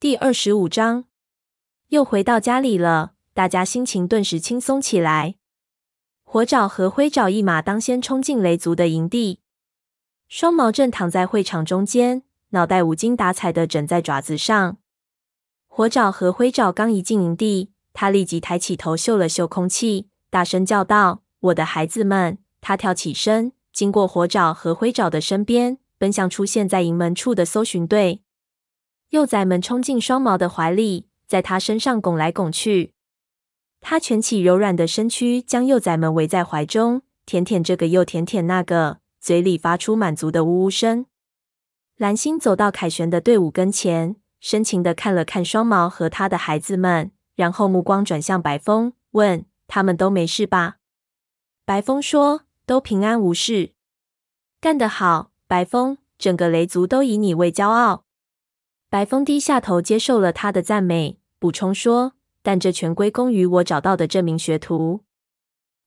第二十五章，又回到家里了，大家心情顿时轻松起来。火爪和灰爪一马当先冲进雷族的营地，双毛正躺在会场中间，脑袋无精打采的枕在爪子上。火爪和灰爪刚一进营地，他立即抬起头嗅了嗅空气，大声叫道：“我的孩子们！”他跳起身，经过火爪和灰爪的身边，奔向出现在营门处的搜寻队。幼崽们冲进双毛的怀里，在他身上拱来拱去。他蜷起柔软的身躯，将幼崽们围在怀中，舔舔这个又舔舔那个，嘴里发出满足的呜呜声。蓝星走到凯旋的队伍跟前，深情地看了看双毛和他的孩子们，然后目光转向白风，问：“他们都没事吧？”白风说：“都平安无事。”干得好，白风！整个雷族都以你为骄傲。白风低下头接受了他的赞美，补充说：“但这全归功于我找到的这名学徒。”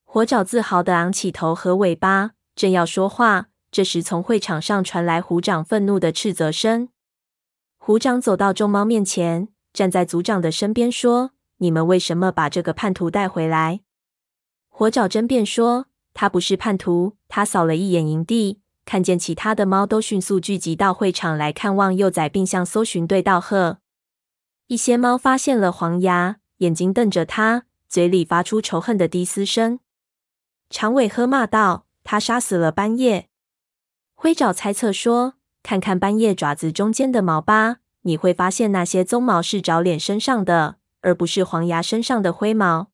火爪自豪地昂起头和尾巴，正要说话，这时从会场上传来虎掌愤怒的斥责声。虎掌走到众猫面前，站在族长的身边说：“你们为什么把这个叛徒带回来？”火爪争辩说：“他不是叛徒。”他扫了一眼营地。看见其他的猫都迅速聚集到会场来看望幼崽，并向搜寻队道贺。一些猫发现了黄牙，眼睛瞪着他，嘴里发出仇恨的低嘶声。长尾喝骂道：“他杀死了斑叶。”灰爪猜测说：“看看斑叶爪子中间的毛吧，你会发现那些鬃毛是爪脸身上的，而不是黄牙身上的灰毛。”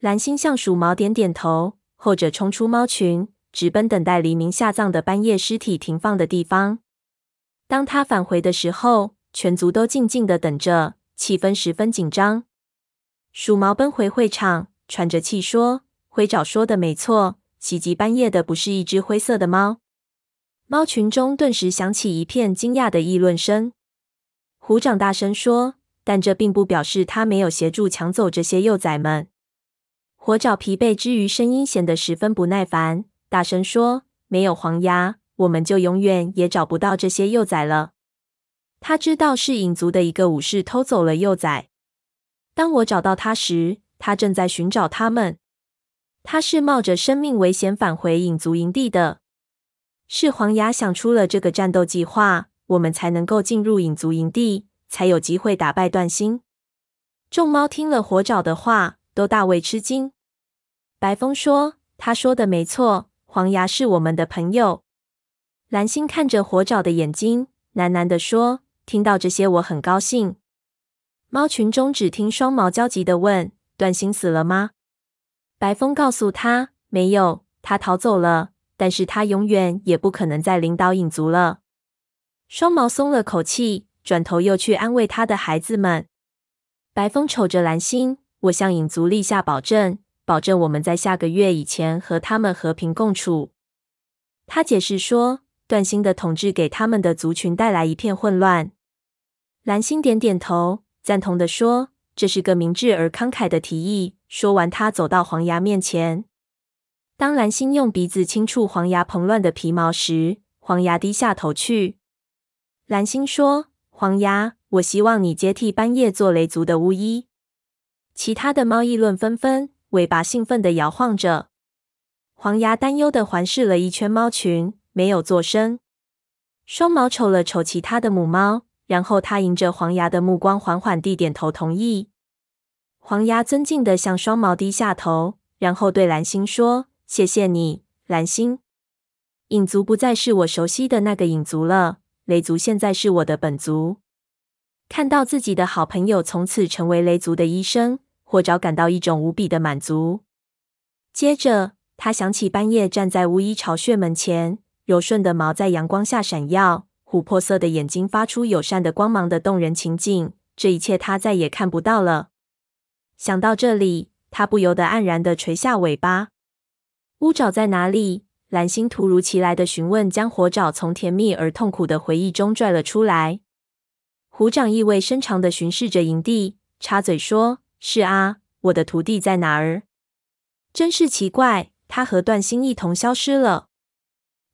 蓝星向鼠毛点点头，后者冲出猫群。直奔等待黎明下葬的斑叶尸体停放的地方。当他返回的时候，全族都静静的等着，气氛十分紧张。鼠毛奔回会场，喘着气说：“灰爪说的没错，袭击斑叶的不是一只灰色的猫。”猫群中顿时响起一片惊讶的议论声。虎掌大声说：“但这并不表示他没有协助抢走这些幼崽们。”火爪疲惫之余，声音显得十分不耐烦。大声说：“没有黄牙，我们就永远也找不到这些幼崽了。”他知道是影族的一个武士偷走了幼崽。当我找到他时，他正在寻找他们。他是冒着生命危险返回影族营地的。是黄牙想出了这个战斗计划，我们才能够进入影族营地，才有机会打败断心。众猫听了火爪的话，都大为吃惊。白风说：“他说的没错。”黄牙是我们的朋友。蓝星看着火爪的眼睛，喃喃地说：“听到这些，我很高兴。”猫群中只听双毛焦急地问：“断心死了吗？”白风告诉他：“没有，他逃走了，但是他永远也不可能再领导影族了。”双毛松了口气，转头又去安慰他的孩子们。白风瞅着蓝星：“我向影族立下保证。”保证我们在下个月以前和他们和平共处。他解释说，断星的统治给他们的族群带来一片混乱。蓝星点点头，赞同地说：“这是个明智而慷慨的提议。”说完，他走到黄牙面前。当蓝星用鼻子轻触黄牙蓬乱的皮毛时，黄牙低下头去。蓝星说：“黄牙，我希望你接替斑叶做雷族的巫医。”其他的猫议论纷纷。尾巴兴奋地摇晃着，黄牙担忧地环视了一圈猫群，没有作声。双毛瞅了瞅其他的母猫，然后他迎着黄牙的目光，缓缓地点头同意。黄牙尊敬地向双毛低下头，然后对蓝星说：“谢谢你，蓝星。影族不再是我熟悉的那个影族了，雷族现在是我的本族。”看到自己的好朋友从此成为雷族的医生。火爪感到一种无比的满足。接着，他想起半夜站在巫医巢穴门前，柔顺的毛在阳光下闪耀，琥珀色的眼睛发出友善的光芒的动人情景。这一切他再也看不到了。想到这里，他不由得黯然的垂下尾巴。乌爪在哪里？蓝星突如其来的询问，将火爪从甜蜜而痛苦的回忆中拽了出来。虎掌意味深长的巡视着营地，插嘴说。是啊，我的徒弟在哪儿？真是奇怪，他和段心一同消失了。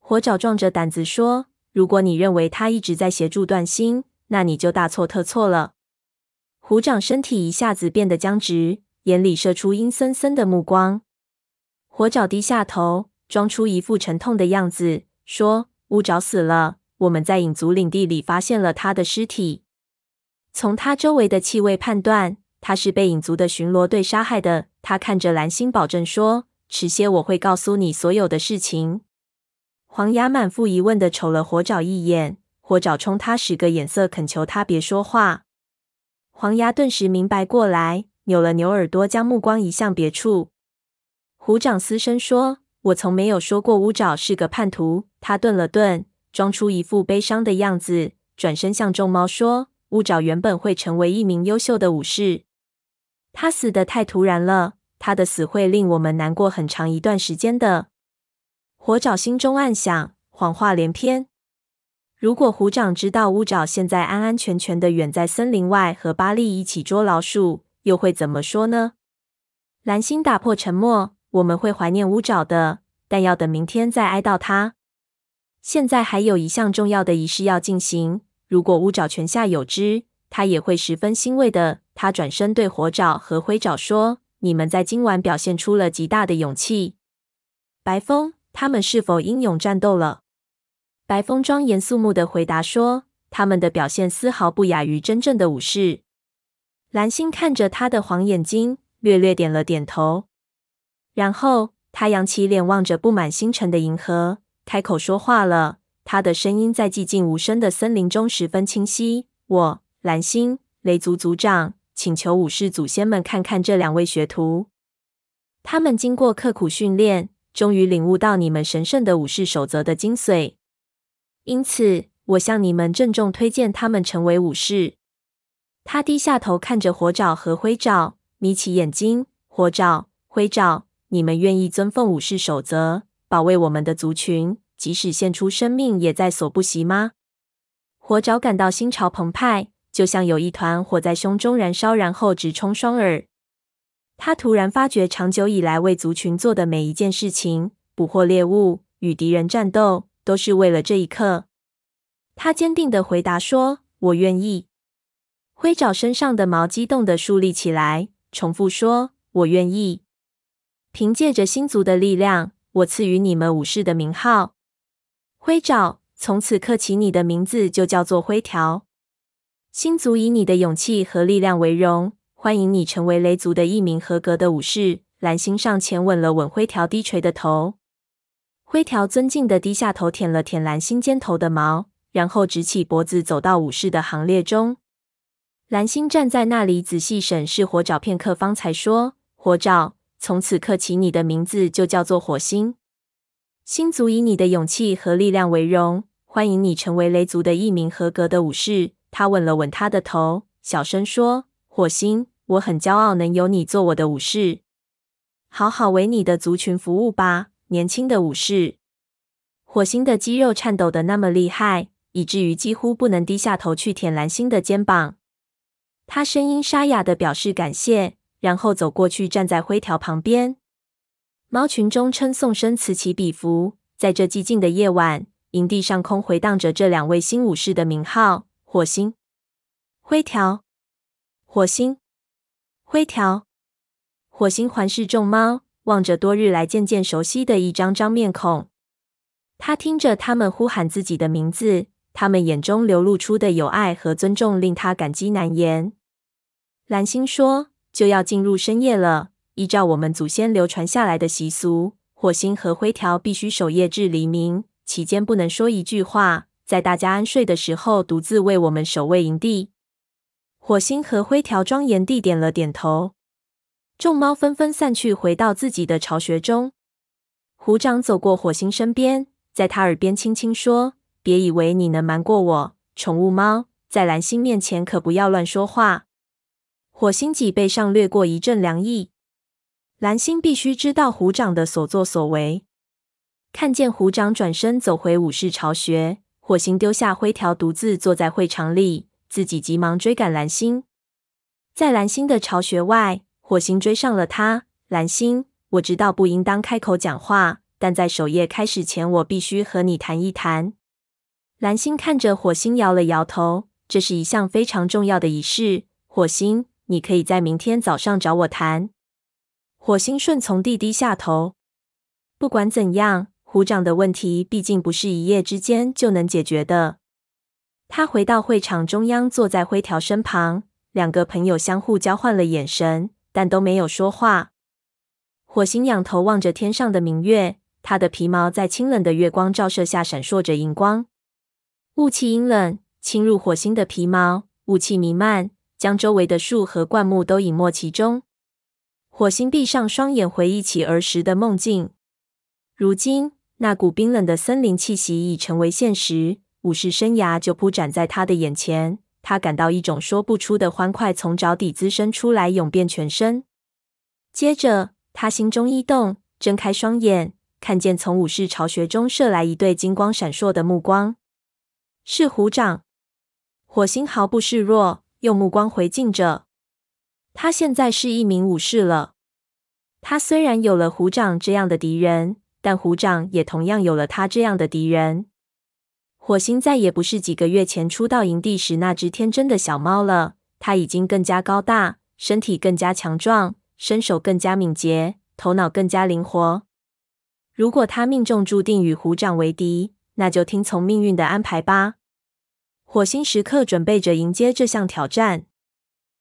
火爪壮着胆子说：“如果你认为他一直在协助段心，那你就大错特错了。虎掌身体一下子变得僵直，眼里射出阴森森的目光。火爪低下头，装出一副沉痛的样子，说：“乌爪死了，我们在影族领地里发现了他的尸体。从他周围的气味判断，他是被影族的巡逻队杀害的。”他看着蓝星，保证说：“迟些我会告诉你所有的事情。”黄牙满腹疑问的瞅了火爪一眼，火爪冲他使个眼色，恳求他别说话。黄牙顿时明白过来，扭了扭耳朵，将目光移向别处。虎掌嘶声说：“我从没有说过乌爪是个叛徒。”他顿了顿，装出一副悲伤的样子，转身向众猫说：“乌爪原本会成为一名优秀的武士，他死的太突然了，他的死会令我们难过很长一段时间的。”火爪心中暗想：谎话连篇。如果虎掌知道乌爪现在安安全全的远在森林外和巴利一起捉老鼠，又会怎么说呢？蓝星打破沉默：“我们会怀念乌爪的，但要等明天再哀悼他。现在还有一项重要的仪式要进行。如果乌爪泉下有知，他也会十分欣慰的。”他转身对火爪和灰爪说：“你们在今晚表现出了极大的勇气。白风，他们是否英勇战斗了？”白风庄严肃穆的回答说：“他们的表现丝毫不亚于真正的武士。”蓝星看着他的黄眼睛，略略点了点头。然后他扬起脸，望着布满星辰的银河，开口说话了。他的声音在寂静无声的森林中十分清晰：“我，蓝星，雷族族长，请求武士祖先们看看这两位学徒。他们经过刻苦训练，终于领悟到你们神圣的武士守则的精髓。”因此，我向你们郑重推荐他们成为武士。他低下头看着火爪和灰爪，眯起眼睛。火爪、灰爪，你们愿意尊奉武士守则，保卫我们的族群，即使献出生命也在所不惜吗？火爪感到心潮澎湃，就像有一团火在胸中燃烧，然后直冲双耳。他突然发觉，长久以来为族群做的每一件事情——捕获猎物、与敌人战斗。都是为了这一刻，他坚定地回答说：“我愿意。”灰爪身上的毛激动地竖立起来，重复说：“我愿意。”凭借着星族的力量，我赐予你们武士的名号。灰爪，从此刻起，你的名字就叫做灰条。星族以你的勇气和力量为荣，欢迎你成为雷族的一名合格的武士。蓝星上前吻了吻灰条低垂的头。灰条尊敬地低下头，舔了舔蓝星肩头的毛，然后直起脖子，走到武士的行列中。蓝星站在那里，仔细审视火爪片刻，方才说：“火爪，从此刻起，你的名字就叫做火星。星族以你的勇气和力量为荣，欢迎你成为雷族的一名合格的武士。”他吻了吻他的头，小声说：“火星，我很骄傲能有你做我的武士，好好为你的族群服务吧。”年轻的武士，火星的肌肉颤抖的那么厉害，以至于几乎不能低下头去舔蓝星的肩膀。他声音沙哑的表示感谢，然后走过去站在灰条旁边。猫群中称颂声此起彼伏，在这寂静的夜晚，营地上空回荡着这两位新武士的名号：火星、灰条。火星、灰条。火星环视众猫。望着多日来渐渐熟悉的一张张面孔，他听着他们呼喊自己的名字，他们眼中流露出的友爱和尊重令他感激难言。蓝星说：“就要进入深夜了，依照我们祖先流传下来的习俗，火星和灰条必须守夜至黎明，期间不能说一句话，在大家安睡的时候，独自为我们守卫营地。”火星和灰条庄严地点了点头。众猫纷纷散去，回到自己的巢穴中。虎掌走过火星身边，在他耳边轻轻说：“别以为你能瞒过我，宠物猫，在蓝星面前可不要乱说话。”火星脊背上掠过一阵凉意。蓝星必须知道虎掌的所作所为。看见虎掌转身走回武士巢穴，火星丢下灰条，独自坐在会场里，自己急忙追赶蓝星。在蓝星的巢穴外。火星追上了他，蓝星，我知道不应当开口讲话，但在守夜开始前，我必须和你谈一谈。蓝星看着火星，摇了摇头，这是一项非常重要的仪式。火星，你可以在明天早上找我谈。火星顺从地低下头。不管怎样，虎掌的问题毕竟不是一夜之间就能解决的。他回到会场中央，坐在灰条身旁，两个朋友相互交换了眼神，但都没有说话。火星仰头望着天上的明月，他的皮毛在清冷的月光照射下闪烁着荧光。雾气阴冷，侵入火星的皮毛，雾气弥漫，将周围的树和灌木都隐没其中。火星闭上双眼，回忆起儿时的梦境。如今，那股冰冷的森林气息已成为现实，武士生涯就铺展在他的眼前。他感到一种说不出的欢快从脚底滋生出来，涌遍全身。接着，他心中一动，睁开双眼，看见从武士巢穴中射来一对金光闪烁的目光。是虎掌。火星毫不示弱，用目光回敬着。他现在是一名武士了。他虽然有了虎掌这样的敌人。但虎掌也同样有了他这样的敌人。火星再也不是几个月前初到营地时那只天真的小猫了。他已经更加高大，身体更加强壮，身手更加敏捷，头脑更加灵活。如果他命中注定与虎掌为敌，那就听从命运的安排吧。火星时刻准备着迎接这项挑战。